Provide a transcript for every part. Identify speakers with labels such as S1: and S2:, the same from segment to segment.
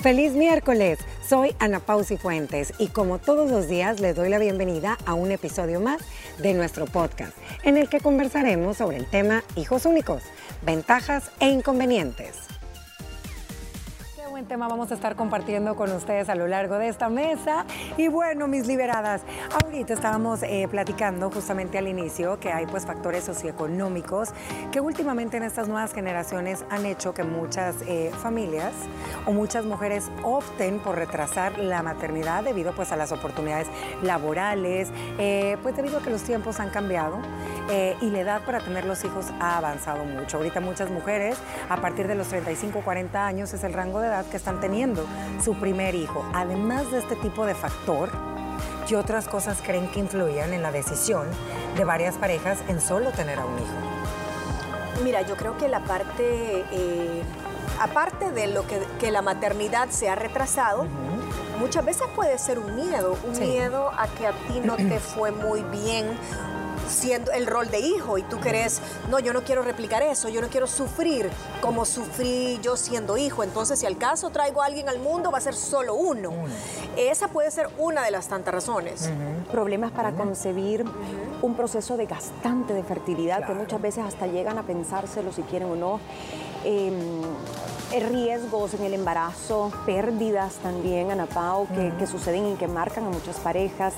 S1: Feliz miércoles, soy Ana Pausi Fuentes y como todos los días les doy la bienvenida a un episodio más de nuestro podcast en el que conversaremos sobre el tema hijos únicos, ventajas e inconvenientes tema vamos a estar compartiendo con ustedes a lo largo de esta mesa. Y bueno, mis liberadas, ahorita estábamos eh, platicando justamente al inicio que hay pues factores socioeconómicos que últimamente en estas nuevas generaciones han hecho que muchas eh, familias o muchas mujeres opten por retrasar la maternidad debido pues a las oportunidades laborales, eh, pues debido a que los tiempos han cambiado y la edad para tener los hijos ha avanzado mucho. Ahorita muchas mujeres a partir de los 35 40 años es el rango de edad que están teniendo su primer hijo. Además de este tipo de factor, ¿qué otras cosas creen que influyan en la decisión de varias parejas en solo tener a un hijo?
S2: Mira, yo creo que la parte, eh, aparte de lo que, la maternidad se ha retrasado, muchas veces puede ser un miedo, un miedo a que a ti no te fue muy bien siendo el rol de hijo y tú querés, no, yo no quiero replicar eso, yo no quiero sufrir como sufrí yo siendo hijo. Entonces, si al caso traigo a alguien al mundo, va a ser solo uno. Esa puede ser una de las tantas razones.
S3: Problemas para concebir un proceso desgastante de fertilidad que muchas veces hasta llegan a pensárselo si quieren o no. Em, eh, riesgos en el embarazo, pérdidas también, Ana Pau, que, que suceden y que marcan a muchas parejas.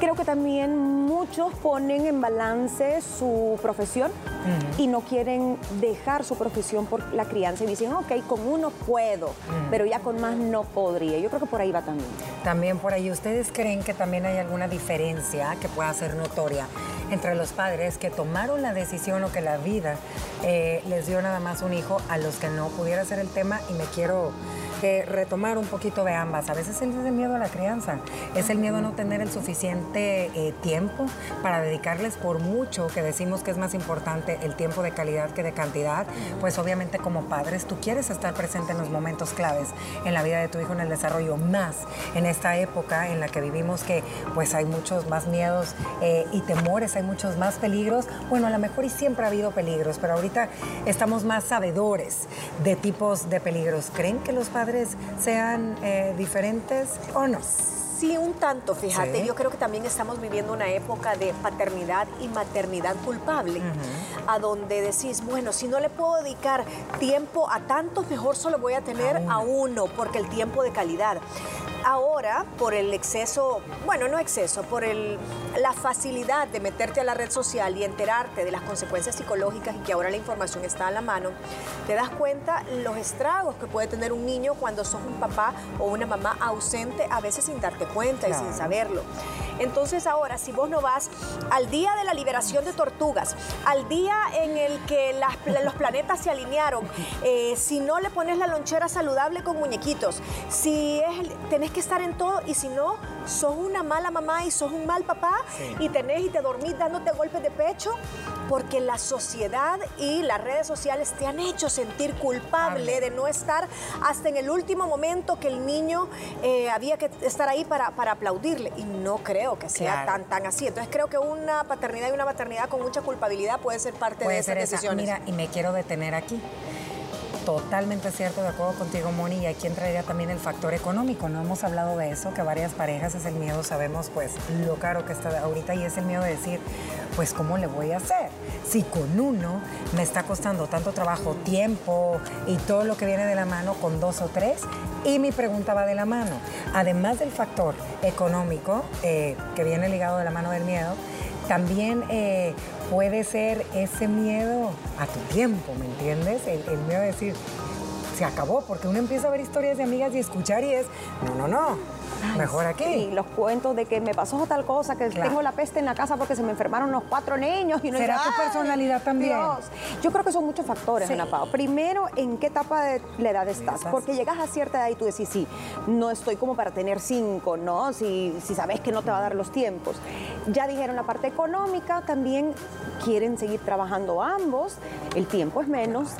S3: Creo que también muchos ponen en balance su profesión y no quieren dejar su profesión por la crianza y dicen, ok, con uno puedo, pero ya con más no podría. Yo creo que por ahí va también.
S1: También por ahí, ¿ustedes creen que también hay alguna diferencia que pueda ser notoria entre los padres que tomaron la decisión o que la vida eh, les dio nada más un hijo a los que no pudiera ser el tema y me quiero que retomar un poquito de ambas. A veces es el miedo a la crianza, es el miedo a no tener el suficiente eh, tiempo para dedicarles por mucho que decimos que es más importante el tiempo de calidad que de cantidad. Pues obviamente como padres tú quieres estar presente en los momentos claves en la vida de tu hijo en el desarrollo, más en esta época en la que vivimos que pues hay muchos más miedos eh, y temores, hay muchos más peligros. Bueno, a lo mejor y siempre ha habido peligros, pero ahorita estamos más sabedores de tipos de peligros. ¿Creen que los padres sean eh, diferentes o no?
S2: Sí, un tanto, fíjate. Yo creo que también estamos viviendo una época de paternidad y maternidad culpable, a donde decís, bueno, si no le puedo dedicar tiempo a tantos, mejor solo voy a tener a uno, porque el tiempo de calidad. Ahora, por el exceso, bueno, no exceso, por el, la facilidad de meterte a la red social y enterarte de las consecuencias psicológicas y que ahora la información está a la mano, te das cuenta los estragos que puede tener un niño cuando sos un papá o una mamá ausente, a veces sin darte cuenta y sin saberlo. Entonces ahora, si vos no vas al día de la liberación de tortugas, al día en el que los planetas se alinearon, eh, si no le pones la lonchera saludable con muñequitos, si es, tenés que estar en todo y si no, sos una mala mamá y sos un mal papá y tenés y te dormís dándote golpes de pecho porque la sociedad y las redes sociales te han hecho sentir culpable de no estar hasta en el último momento que el niño eh, había que estar ahí para, para, aplaudirle. Y no creo que sea tan, tan así. Entonces creo que una paternidad y una maternidad con mucha culpabilidad puede ser parte de esas decisiones.
S1: Mira, y me quiero detener aquí. Totalmente cierto, de acuerdo contigo, Moni, y aquí entraría también el factor económico. No hemos hablado de eso, que varias parejas es el miedo, sabemos pues lo caro que está ahorita y es el miedo de decir, pues ¿cómo le voy a hacer? Si con uno me está costando tanto trabajo, tiempo y todo lo que viene de la mano con dos o tres, y mi pregunta va de la mano. Además del factor económico, eh, que viene ligado de la mano del miedo, también eh, puede ser ese miedo a tu tiempo, ¿me entiendes? El, el miedo de decir, se acabó, porque uno empieza a ver historias de amigas y escuchar y es, no, no, no, mejor aquí.
S3: Y los cuentos de que me pasó tal cosa, que tengo la peste en la casa porque se me enfermaron los cuatro niños.
S1: Y ¿Será tu personalidad también?
S3: Yo creo que son muchos factores, Ana Pao. Primero, ¿en qué etapa de la edad estás? Porque llegas a cierta edad y tú decís, sí, no estoy como para tener cinco, ¿no? Si, si sabes que no te va a dar los tiempos. Ya dijeron la parte económica, también quieren seguir trabajando ambos, el tiempo es menos.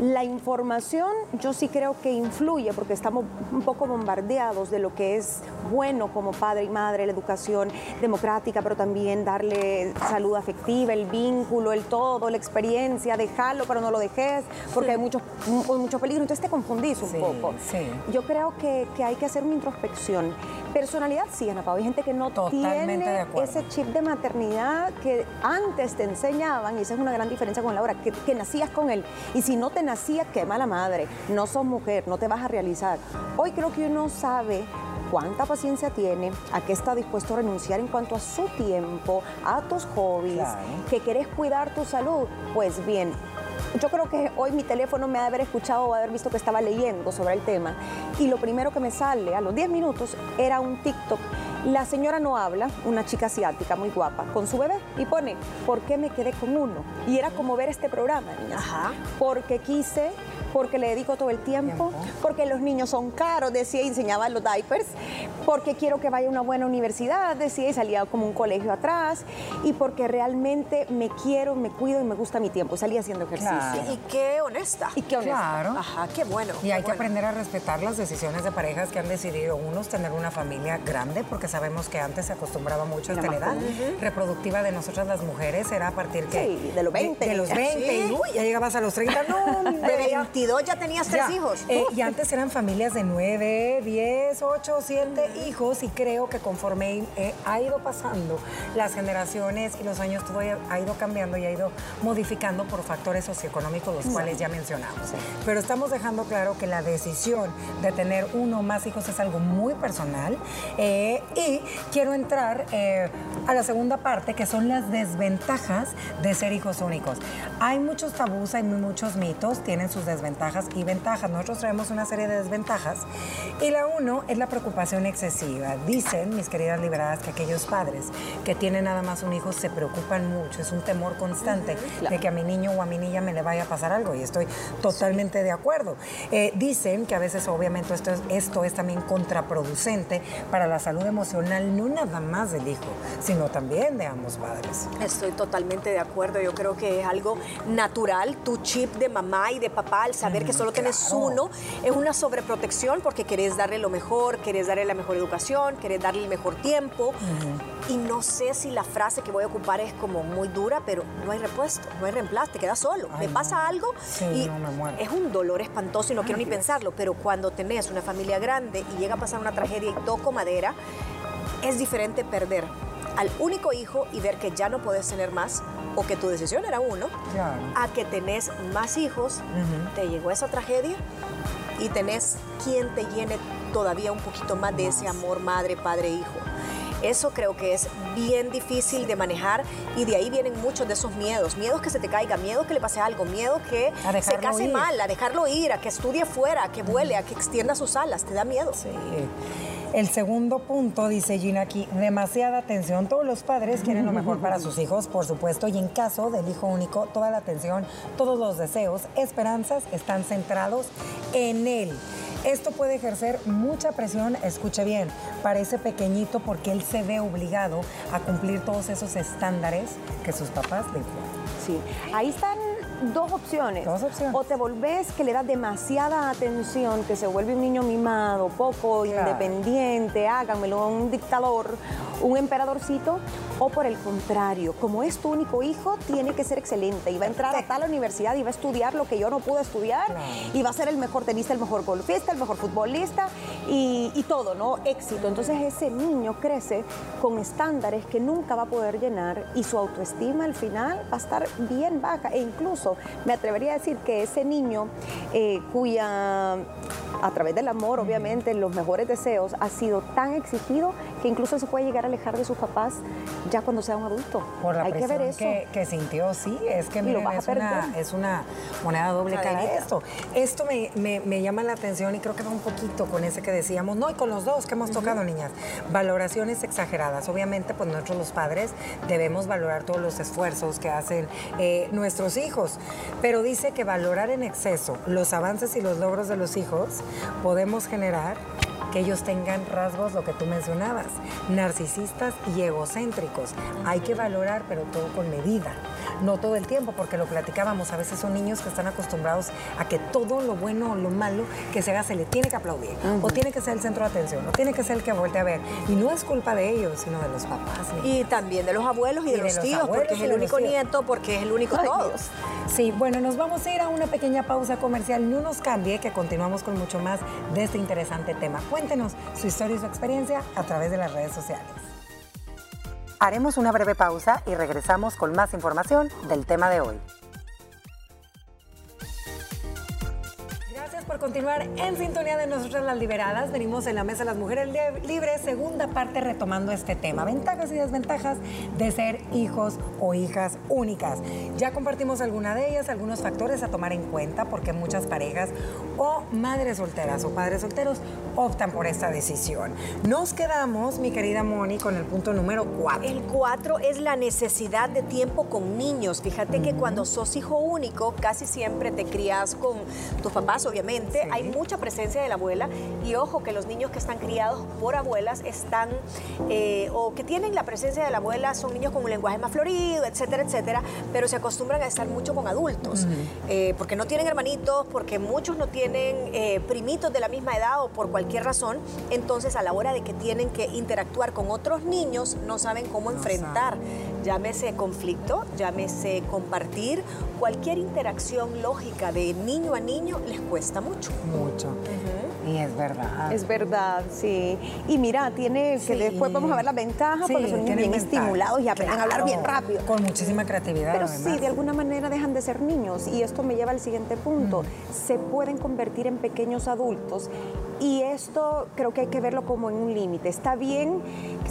S3: La información yo sí creo que influye porque estamos un poco bombardeados de lo que es bueno como padre y madre, la educación democrática, pero también darle salud afectiva, el vínculo, el todo, la experiencia, dejarlo pero no lo dejes porque hay mucho, mucho peligro. Entonces te confundís un poco. Yo creo que, que, hay que hacer una introspección. Personalidad sí, Ana Pau. Hay gente que no tiene ese chip de maternidad que antes te enseñaban, y esa es una gran diferencia con Laura, que, que nacías con él. Y si no te nacías, qué mala madre. No sos mujer, no te vas a realizar. Hoy creo que uno sabe cuánta paciencia tiene, a qué está dispuesto a renunciar en cuanto a su tiempo, a tus hobbies, que querés cuidar tu salud. Pues bien, yo creo que hoy mi teléfono me ha de haber escuchado o haber visto que estaba leyendo sobre el tema y lo primero que me sale a los 10 minutos era un TikTok. La señora no habla, una chica asiática muy guapa, con su bebé y pone, ¿por qué me quedé con uno? Y era como ver este programa, niñas. Ajá. Porque quise porque le dedico todo el tiempo, porque los niños son caros, decía y enseñaba los diapers, porque quiero que vaya a una buena universidad, decía y salía como un colegio atrás, y porque realmente me quiero, me cuido y me gusta mi tiempo, salía haciendo ejercicio.
S2: Y qué honesta.
S3: Y qué honesta.
S1: Claro.
S2: Ajá, qué bueno.
S1: Y hay que aprender a respetar las decisiones de parejas que han decidido unos tener una familia grande, porque sabemos que antes se acostumbraba mucho a esta edad reproductiva de nosotras las mujeres, era a partir que...
S3: Sí, de los 20.
S1: De, los 20, y uy, ya llegabas a los 30, no,
S2: de 22 ya tenías tres hijos.
S1: Eh, y antes eran familias de 9, 10, 8, 7 hijos y creo que conforme eh, ha ido pasando las generaciones y los años todo ha ido cambiando y ha ido modificando por factores socioeconómicos, los cuales ya mencionamos. Pero estamos dejando claro que la decisión de tener uno o más hijos es algo muy personal eh, y quiero entrar a la segunda parte que son las desventajas de ser hijos únicos. Hay muchos tabús, hay muchos mitos, tienen sus desventajas y ventajas. Nosotros traemos una serie de desventajas y la uno es la preocupación excesiva. Dicen, mis queridas liberadas, que aquellos padres que tienen nada más un hijo se preocupan mucho, es un temor constante de que a mi niño o a mi niña me le vaya a pasar algo y estoy totalmente de acuerdo. Eh, dicen que a veces obviamente esto es, esto es también contraproducente para la salud emocional, no nada más del hijo, sino también de ambos padres.
S2: Estoy totalmente de acuerdo, yo creo que es algo natural, tu chip de mamá y de papá, al saber que solo tienes uno, es una sobreprotección porque querés darle lo mejor, querés darle la mejor educación, querés darle el mejor tiempo. Y no sé si la frase que voy a ocupar es como muy dura, pero no hay repuesto, no hay reemplazo, te quedas solo. me pasa algo y es un dolor espantoso y no quiero ni pensarlo, pero cuando tenés una familia grande y llega a pasar una tragedia y toco madera, es diferente perder al único hijo y ver que ya no puedes tener más o que tu decisión era uno, a que tenés más hijos, te llegó esa tragedia y tenés quien te llene todavía un poquito más de ese amor madre, padre, hijo. Eso creo que es bien difícil de manejar y de ahí vienen muchos de esos miedos. Miedos que se te caiga, miedo que le pase algo, miedo que se case mal, a dejarlo ir, a que estudie fuera, a que vuele, a que extienda sus alas. Te da miedo.
S1: Sí. El segundo punto, dice Gina aquí, demasiada atención. Todos los padres quieren lo mejor para sus hijos, por supuesto, y en caso del hijo único, toda la atención, todos los deseos, esperanzas están centrados en él. Esto puede ejercer mucha presión, escuche bien, para ese pequeñito porque él se ve obligado a cumplir todos esos estándares que sus papás le ponen.
S3: Sí, ahí están dos opciones. O te volvés que le das demasiada atención, que se vuelve un niño mimado, poco independiente, háganmelo, un dictador, un emperadorcito, o por el contrario, como es tu único hijo, tiene que ser excelente y va a entrar a tal universidad y va a estudiar lo que yo no pude estudiar y va a ser el mejor tenista, el mejor golfista, el mejor futbolista y, y todo, ¿no? Éxito. Entonces ese niño crece con estándares que nunca va a poder llenar y su autoestima al final va a estar bien baja e incluso me atrevería a decir que ese niño eh, cuya a través del amor, obviamente, los mejores deseos, ha sido tan exigido que incluso se puede llegar a alejar de sus papás ya cuando sea un adulto.
S1: Por la Hay que ver eso. Que, sintió, sí, es que miren, es, una, es, una, moneda doble cara esto. Esto me, llama la atención y creo que va un poquito con ese que decíamos, no, y con los dos que hemos tocado, niñas. Valoraciones exageradas. Obviamente, pues nosotros los padres debemos valorar todos los esfuerzos que hacen eh, nuestros hijos, pero dice que valorar en exceso los avances y los logros de los hijos podemos generar que ellos tengan rasgos, lo que tú mencionabas, narcisistas y egocéntricos. Hay que valorar, pero todo con medida. No todo el tiempo, porque lo platicábamos, a veces son niños que están acostumbrados a que todo lo bueno o lo malo que se haga se le tiene que aplaudir, o tiene que ser el centro de atención, o tiene que ser el que voltee a ver. Y no es culpa de ellos, sino de los papás.
S2: Y también de los abuelos y, de, los, tíos, porque es el único nieto, porque es el único todo.
S1: Sí, bueno, nos vamos a ir a una pequeña pausa comercial. No nos cambie, que continuamos con mucho más de este interesante tema. Cuéntenos su historia y su experiencia a través de las redes sociales. Haremos una breve pausa y regresamos con más información del tema de hoy. Continuar en sintonía de nosotras las liberadas. Venimos en la mesa de las mujeres libres, segunda parte retomando este tema, ventajas y desventajas de ser hijos o hijas únicas. Ya compartimos alguna de ellas, algunos factores a tomar en cuenta porque muchas parejas o madres solteras o padres solteros optan por esta decisión. Nos quedamos, mi querida Moni, con el punto número cuatro.
S2: El cuatro es la necesidad de tiempo con niños. Fíjate que cuando sos hijo único, casi siempre te crías con tus papás, obviamente hay mucha presencia de la abuela y ojo que los niños que están criados por abuelas están eh, o que tienen la presencia de la abuela son niños con un lenguaje más florido, etcétera, etcétera, pero se acostumbran a estar mucho con adultos eh, porque no tienen hermanitos, porque muchos no tienen eh, primitos de la misma edad o por cualquier razón, entonces a la hora de que tienen que interactuar con otros niños no saben cómo enfrentar, llámese conflicto, llámese compartir, cualquier interacción lógica de niño a niño les cuesta mucho.
S1: Mucho. Y es verdad.
S3: Es verdad, sí. Y mira, tiene que después vamos a ver las ventajas porque son niños bien estimulados y aprenden a hablar bien rápido.
S1: Con muchísima creatividad.
S3: Pero sí, de alguna manera dejan de ser niños. Y esto me lleva al siguiente punto. Se pueden convertir en pequeños adultos y esto creo que hay que verlo como en un límite. Está bien,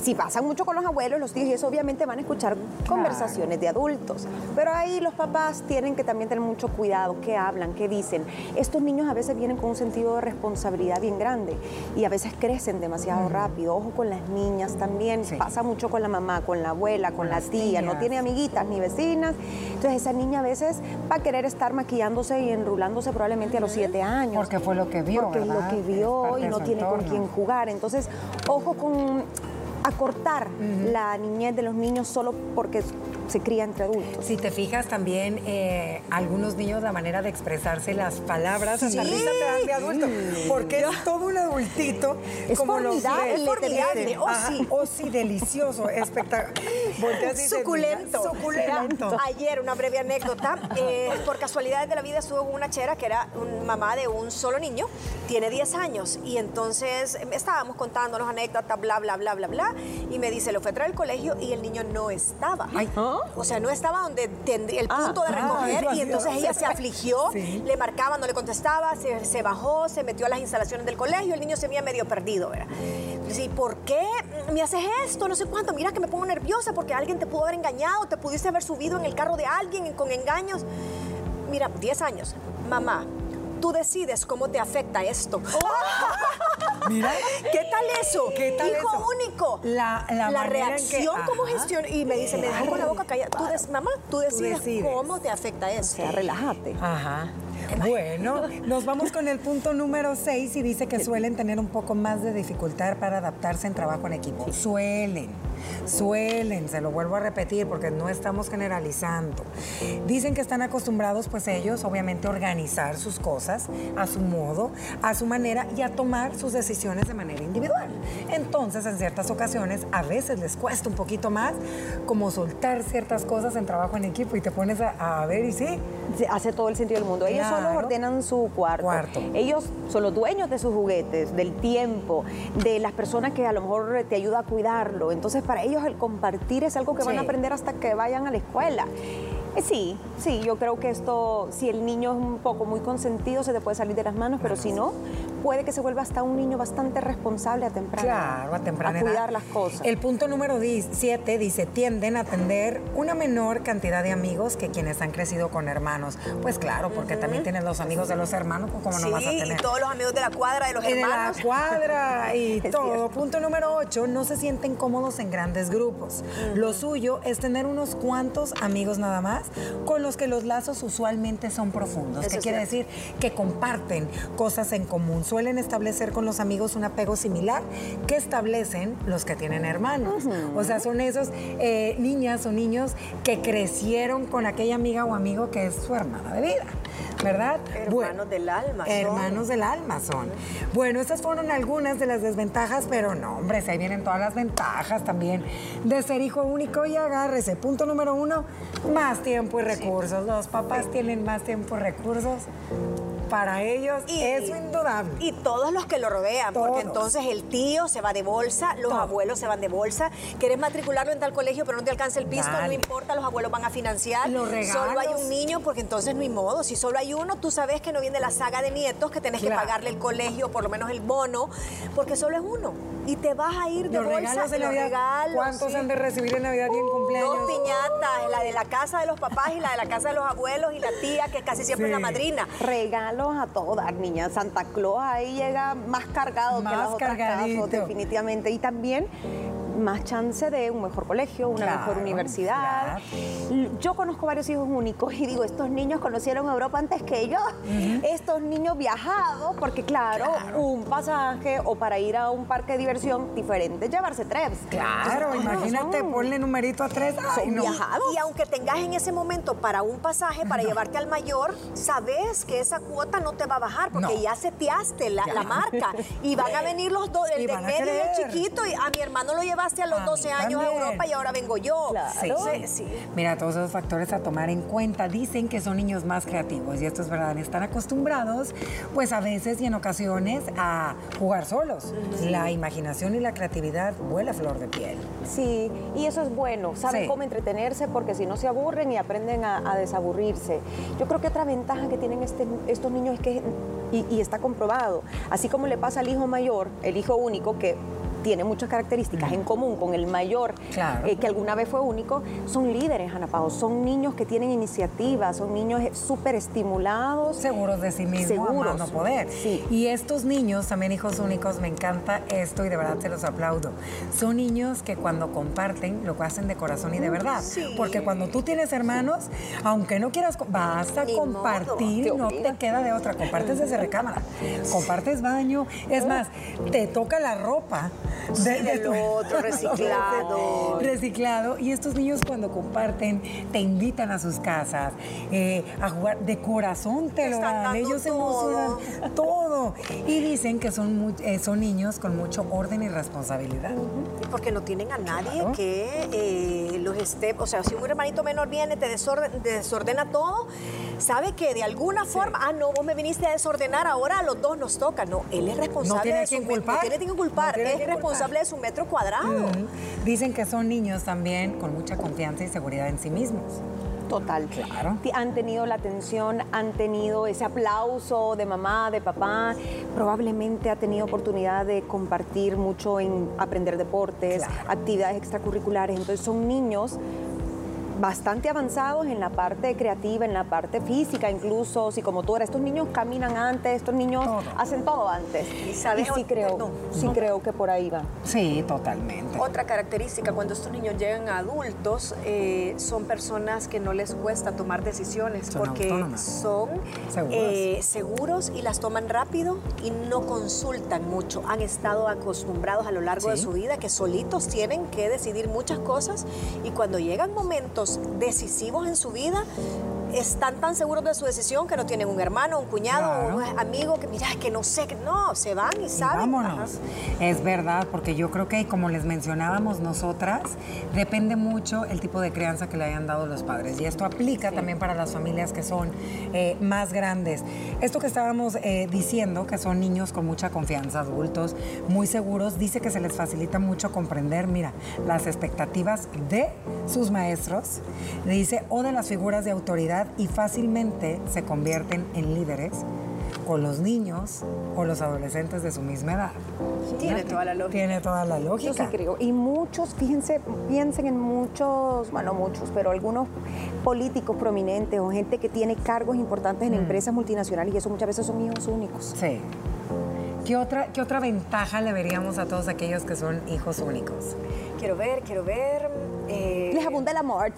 S3: si pasan mucho con los abuelos, los tíos, y eso obviamente van a escuchar conversaciones de adultos. Pero ahí los papás tienen que también tener mucho cuidado, qué hablan, qué dicen. Estos niños a veces vienen con un sentido de responsabilidad bien grande y a veces crecen demasiado rápido. Ojo con las niñas también. Pasa mucho con la mamá, con la abuela, con, la tía. No tiene amiguitas ni vecinas. Entonces esa niña a veces va a querer estar maquillándose y enrulándose probablemente a los siete años.
S1: Porque fue lo que vio.
S3: Porque lo que vio y no tiene con quién jugar. Entonces, ojo con acortar la niñez de los niños solo porque se cría entre adultos.
S1: Si te fijas también, eh, algunos niños la manera de expresarse las palabras, hasta risa te dan de adulto, porque es todo un adultito.
S3: Es como formidable,
S1: es
S3: formidable.
S1: Oh, sí. Oh, sí, delicioso, espectacular.
S2: Suculento. Suculento. ayer, una breve anécdota, eh, por casualidades de la vida estuvo una chera que era un mamá de un solo niño, tiene 10 años, y entonces em, estábamos contándonos anécdotas, bla, bla, bla, bla, bla, y me dice, lo fue a traer al colegio y el niño no estaba. Ay. O sea, no estaba donde el ah, punto de ah, recoger y entonces ella se afligió, le marcaba, no le contestaba, se, bajó, se metió a las instalaciones del colegio, el niño se veía medio perdido, ¿verdad? ¿Y por qué me haces esto? No sé cuánto, mira que me pongo nerviosa porque alguien te pudo haber engañado, te pudiste haber subido en el carro de alguien con engaños. Mira, 10 años, mamá, tú decides cómo te afecta esto.
S1: Mira.
S2: ¿Qué tal eso?
S1: ¿Qué tal
S2: Hijo único.
S1: La, la,
S2: reacción, cómo gestiona. Y me dice, me deja con la boca callada. Tú mamá, tú decides, cómo te afecta eso.
S3: O sea, relájate.
S1: Ajá. Bueno, nos vamos con el punto número 6 y dice que suelen tener un poco más de dificultad para adaptarse en trabajo en equipo. Suelen. Suelen, se lo vuelvo a repetir porque no estamos generalizando. Dicen que están acostumbrados pues ellos obviamente a organizar sus cosas a su modo, a su manera y a tomar sus decisiones de manera individual. Entonces en ciertas ocasiones a veces les cuesta un poquito más como soltar ciertas cosas en trabajo en equipo y te pones a, ver y sí.
S3: Hace todo el sentido del mundo. Ellos solo ordenan su cuarto. cuarto. Ellos son los dueños de sus juguetes, del tiempo, de las personas que a lo mejor te ayuda a cuidarlo. Entonces para ellos el compartir es algo que van a aprender hasta que vayan a la escuela. Eh, sí, sí, yo creo que esto, si el niño es un poco muy consentido, se te puede salir de las manos, pero si no, puede que se vuelva hasta un niño bastante responsable a temprana
S1: Claro, a temprana
S3: a cuidar las cosas.
S1: El punto número 7 dice, tienden a atender una menor cantidad de amigos que quienes han crecido con hermanos. Pues claro, porque también tienen los amigos de los hermanos, pues como no vas a tener.
S2: y todos los amigos de la cuadra de los hermanos.
S1: De la cuadra y todo. Punto número 8, no se sienten cómodos en grandes grupos. Lo suyo es tener unos cuantos amigos nada más con los que los lazos usualmente son profundos. ¿Qué quiere decir? Que comparten cosas en común. Suelen establecer con los amigos un apego similar que establecen los que tienen hermanos. O sea, son esos eh, niñas o niños que crecieron con aquella amiga o amigo que es su hermana de vida. ¿verdad?
S2: Hermanos del alma.
S1: Hermanos del alma son. Bueno, estas fueron algunas de las desventajas, pero no, hombre, se vienen todas las ventajas también de ser hijo único y agárrese. Punto número uno, más tiempo y recursos. Los papás tienen más tiempo y recursos para ellos y, eso indudable.
S2: Y todos los que lo rodean, porque entonces el tío se va de bolsa, los abuelos se van de bolsa, quieres matricularlo en tal colegio pero no te alcanza el piso, no importa, los abuelos van a financiar.
S1: Los
S2: Solo hay un niño porque entonces no hay modo, si solo hay uno, tú sabes que no viene la saga de nietos, que tenés que pagarle el colegio, por lo menos el bono, porque solo es uno. Y te vas a ir de
S1: los
S2: bolsa.
S1: Regalos de
S2: los
S1: regalos. ¿Cuántos han de recibir en Navidad y en cumpleaños?
S2: Dos piñatas, la de la casa de los papás y la de la casa de los abuelos y la tía, que casi siempre es la madrina.
S3: Regalos a todas, niñas. Santa Claus ahí llega más cargado que las otras casas, definitivamente. Y también más chance de un mejor colegio, una mejor universidad. Yo conozco varios hijos únicos y digo, estos niños conocieron Europa antes que yo. Estos niños viajados, porque claro, un pasaje o para ir a un parque de diversión diferente, llevarse tres.
S1: Claro, imagínate, ponle numerito a tres.
S2: Son viajados. Y aunque tengas en ese momento para un pasaje, para llevarte al mayor, sabes que esa cuota no te va a bajar porque ya seteaste la, la, marca. Y van a venir los dos, el de medio y el chiquito, y a mi hermano lo lleva a los 12 años a Europa y ahora vengo yo.
S1: Mira, todos esos factores a tomar en cuenta. Dicen que son niños más creativos y esto es verdad. Están acostumbrados, pues a veces y en ocasiones, a jugar solos. La imaginación y la creatividad vuela flor de piel.
S3: Sí, y eso es bueno. Saben cómo entretenerse porque si no se aburren y aprenden a, desaburrirse. Yo creo que otra ventaja que tienen este, estos niños es que, y, y está comprobado, así como le pasa al hijo mayor, el hijo único, que tiene muchas características en común con el mayor, eh, que alguna vez fue único, son líderes, Ana Pao, son niños que tienen iniciativa, son niños súper estimulados.
S1: Seguros de sí mismos, seguros. no poder. Y estos niños, también hijos únicos, me encanta esto y de verdad se los aplaudo. Son niños que cuando comparten lo hacen de corazón y de verdad. Porque cuando tú tienes hermanos, aunque no quieras, vas a compartir, no te queda de otra. Compartes desde recámara, compartes baño. Es más, te toca la ropa
S2: de, otro reciclado.
S1: reciclado. Y estos niños cuando comparten, te invitan a sus casas eh, a jugar de corazón, te lo dan. Ellos se emocionan todo. Y dicen que son, eh, son niños con mucho orden y responsabilidad.
S2: Porque no tienen a nadie que eh, los esté, o sea, si un hermanito menor viene, te desordena todo, sabe que de alguna forma, ah, no, vos me viniste a desordenar, ahora a los dos nos toca. No, él es responsable.
S1: No tiene que culpar.
S2: No tiene que culpar. es responsable de su metro cuadrado.
S1: Dicen que son niños también con mucha confianza y seguridad en sí mismos.
S3: Total. Claro. Han tenido la atención, han tenido ese aplauso de mamá, de papá. Probablemente ha tenido oportunidad de compartir mucho en aprender deportes, actividades extracurriculares. Entonces son niños bastante avanzados en la parte creativa, en la parte física, incluso si como tú eres, estos niños caminan antes, estos niños hacen todo antes. Y, sabes, sí creo, sí creo que por ahí va.
S1: Sí, totalmente.
S2: Otra característica, cuando estos niños llegan a adultos, eh, son personas que no les cuesta tomar decisiones porque son eh, seguros y las toman rápido y no consultan mucho. Han estado acostumbrados a lo largo de su vida que solitos tienen que decidir muchas cosas y cuando llegan momentos decisivos en su vida, están tan seguros de su decisión que no tienen un hermano, un cuñado, un amigo que mira, que no sé, que no, se van y saben.
S1: vámonos. Es verdad, porque yo creo que como les mencionábamos nosotras, depende mucho el tipo de crianza que le hayan dado los padres. Y esto aplica también para las familias que son eh, más grandes. Esto que estábamos eh, diciendo, que son niños con mucha confianza, adultos, muy seguros, dice que se les facilita mucho comprender, mira, las expectativas de sus maestros, dice, o de las figuras de autoridad y fácilmente se convierten en líderes con los niños o los adolescentes de su misma edad.
S2: Tiene toda la lógica.
S1: Tiene toda la lógica.
S3: Yo sí creo. Y muchos, fíjense, piensen en muchos, bueno, muchos, pero algunos políticos prominentes o gente que tiene cargos importantes en mm. empresas multinacionales y eso muchas veces son hijos únicos.
S1: Sí. ¿Qué otra, ¿Qué otra ventaja le veríamos a todos aquellos que son hijos únicos?
S2: Quiero ver, quiero ver
S3: Eh, Les abunda el amor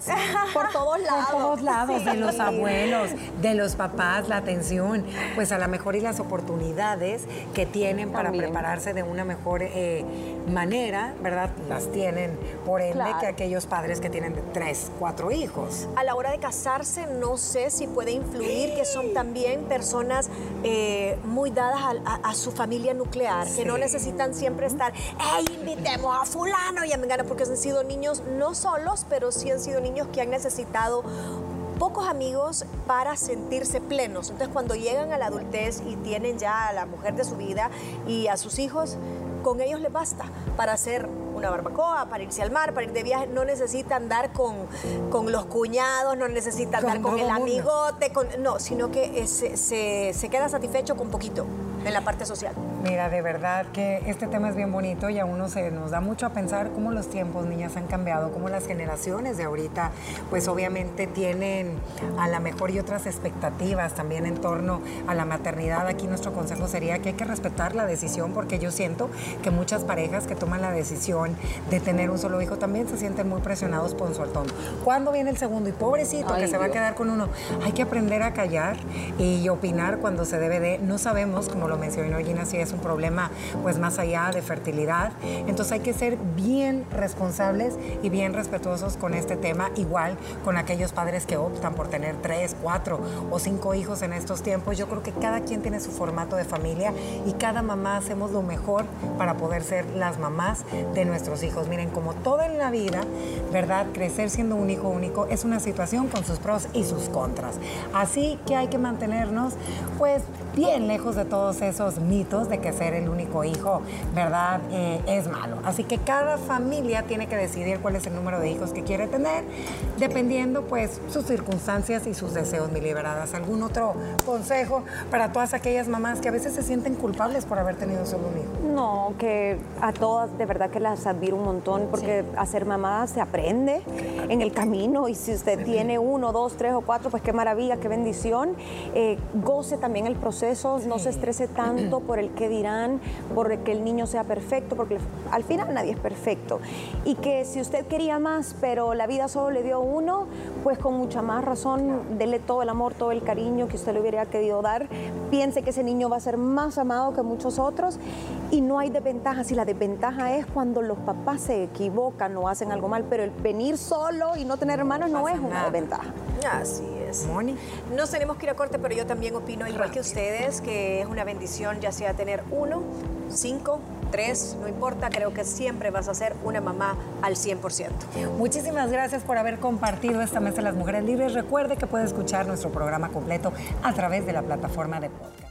S3: por todos lados.
S1: Por todos lados, de los abuelos, de los papás, la atención, pues a lo mejor y las oportunidades que tienen para prepararse de una mejor eh, manera, ¿verdad? Las tienen, por ende, que aquellos padres que tienen tres, cuatro hijos.
S2: A la hora de casarse, no sé si puede influir que son también personas eh, muy dadas a, su familia nuclear, que no necesitan siempre estar, hey, invitemos a fulano y a Porque han sido niños no solos, pero sí han sido niños que han necesitado pocos amigos para sentirse plenos. Entonces cuando llegan a la adultez y tienen ya a la mujer de su vida y a sus hijos, con ellos les basta para hacer una barbacoa, para irse al mar, para ir de viaje. No necesita andar con, con los cuñados, no necesita andar con, el amigote, no, sino que se, se, se queda satisfecho con poquito en la parte social.
S1: Mira, de verdad que este tema es bien bonito y a uno se nos da mucho a pensar cómo los tiempos, niñas, han cambiado, cómo las generaciones de ahorita, pues obviamente tienen a la mejor y otras expectativas también en torno a la maternidad. Aquí nuestro consejo sería que hay que respetar la decisión porque yo siento que muchas parejas que toman la decisión de tener un solo hijo también se sienten muy presionados por su alto. ¿Cuándo viene el segundo? Y pobrecito que se va a quedar con uno. Hay que aprender a callar y opinar cuando se debe de. No sabemos, como lo mencionó Gina, si es un problema pues más allá de fertilidad. Entonces hay que ser bien responsables y bien respetuosos con este tema, igual con aquellos padres que optan por tener tres, cuatro o cinco hijos en estos tiempos. Yo creo que cada quien tiene su formato de familia y cada mamá hacemos lo mejor para poder ser las mamás de nuestros hijos. Miren, como toda en la vida, ¿verdad? Crecer siendo un hijo único es una situación con sus pros y sus contras. Así que hay que mantenernos pues bien lejos de todos esos mitos de que ser el único hijo, ¿verdad? Eh, es malo. Así que cada familia tiene que decidir cuál es el número de hijos que quiere tener, dependiendo pues sus circunstancias y sus deseos, mi liberadas. ¿Algún otro consejo para todas aquellas mamás que a veces se sienten culpables por haber tenido solo un hijo?
S3: No, que a todas de verdad que las admiro un montón porque a ser mamá se aprende en el camino y si usted tiene uno, dos, tres o cuatro, pues qué maravilla, qué bendición. Eh, goce también el proceso no se estrese tanto por el que dirán, por el que el niño sea perfecto, porque al final nadie es perfecto. Y que si usted quería más, pero la vida solo le dio uno, pues con mucha más razón, dele todo el amor, todo el cariño que usted le hubiera querido dar. Piense que ese niño va a ser más amado que muchos otros y no hay desventaja. Si la desventaja es cuando los papás se equivocan o hacen algo mal, pero el venir solo y no tener hermanos no, es una desventaja.
S2: Así es. Moni. Nos tenemos que ir a corte, pero yo también opino igual que ustedes, que es una bendición ya sea tener uno, cinco, tres, no importa, creo que siempre vas a ser una mamá al 100%.
S1: Muchísimas gracias por haber compartido esta mesa de las mujeres libres. Recuerde que puede escuchar nuestro programa completo a través de la plataforma de podcast.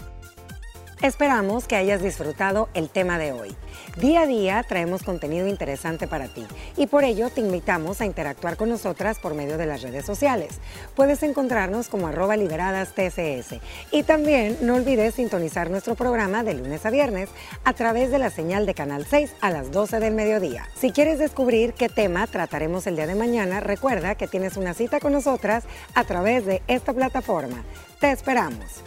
S1: Esperamos que hayas disfrutado el tema de hoy. Día a día traemos contenido interesante para ti y por ello te invitamos a interactuar con nosotras por medio de las redes sociales. Puedes encontrarnos como arroba liberadas TCS y también no olvides sintonizar nuestro programa de lunes a viernes a través de la señal de Canal 6 a las 12 del mediodía. Si quieres descubrir qué tema trataremos el día de mañana, recuerda que tienes una cita con nosotras a través de esta plataforma. Te esperamos.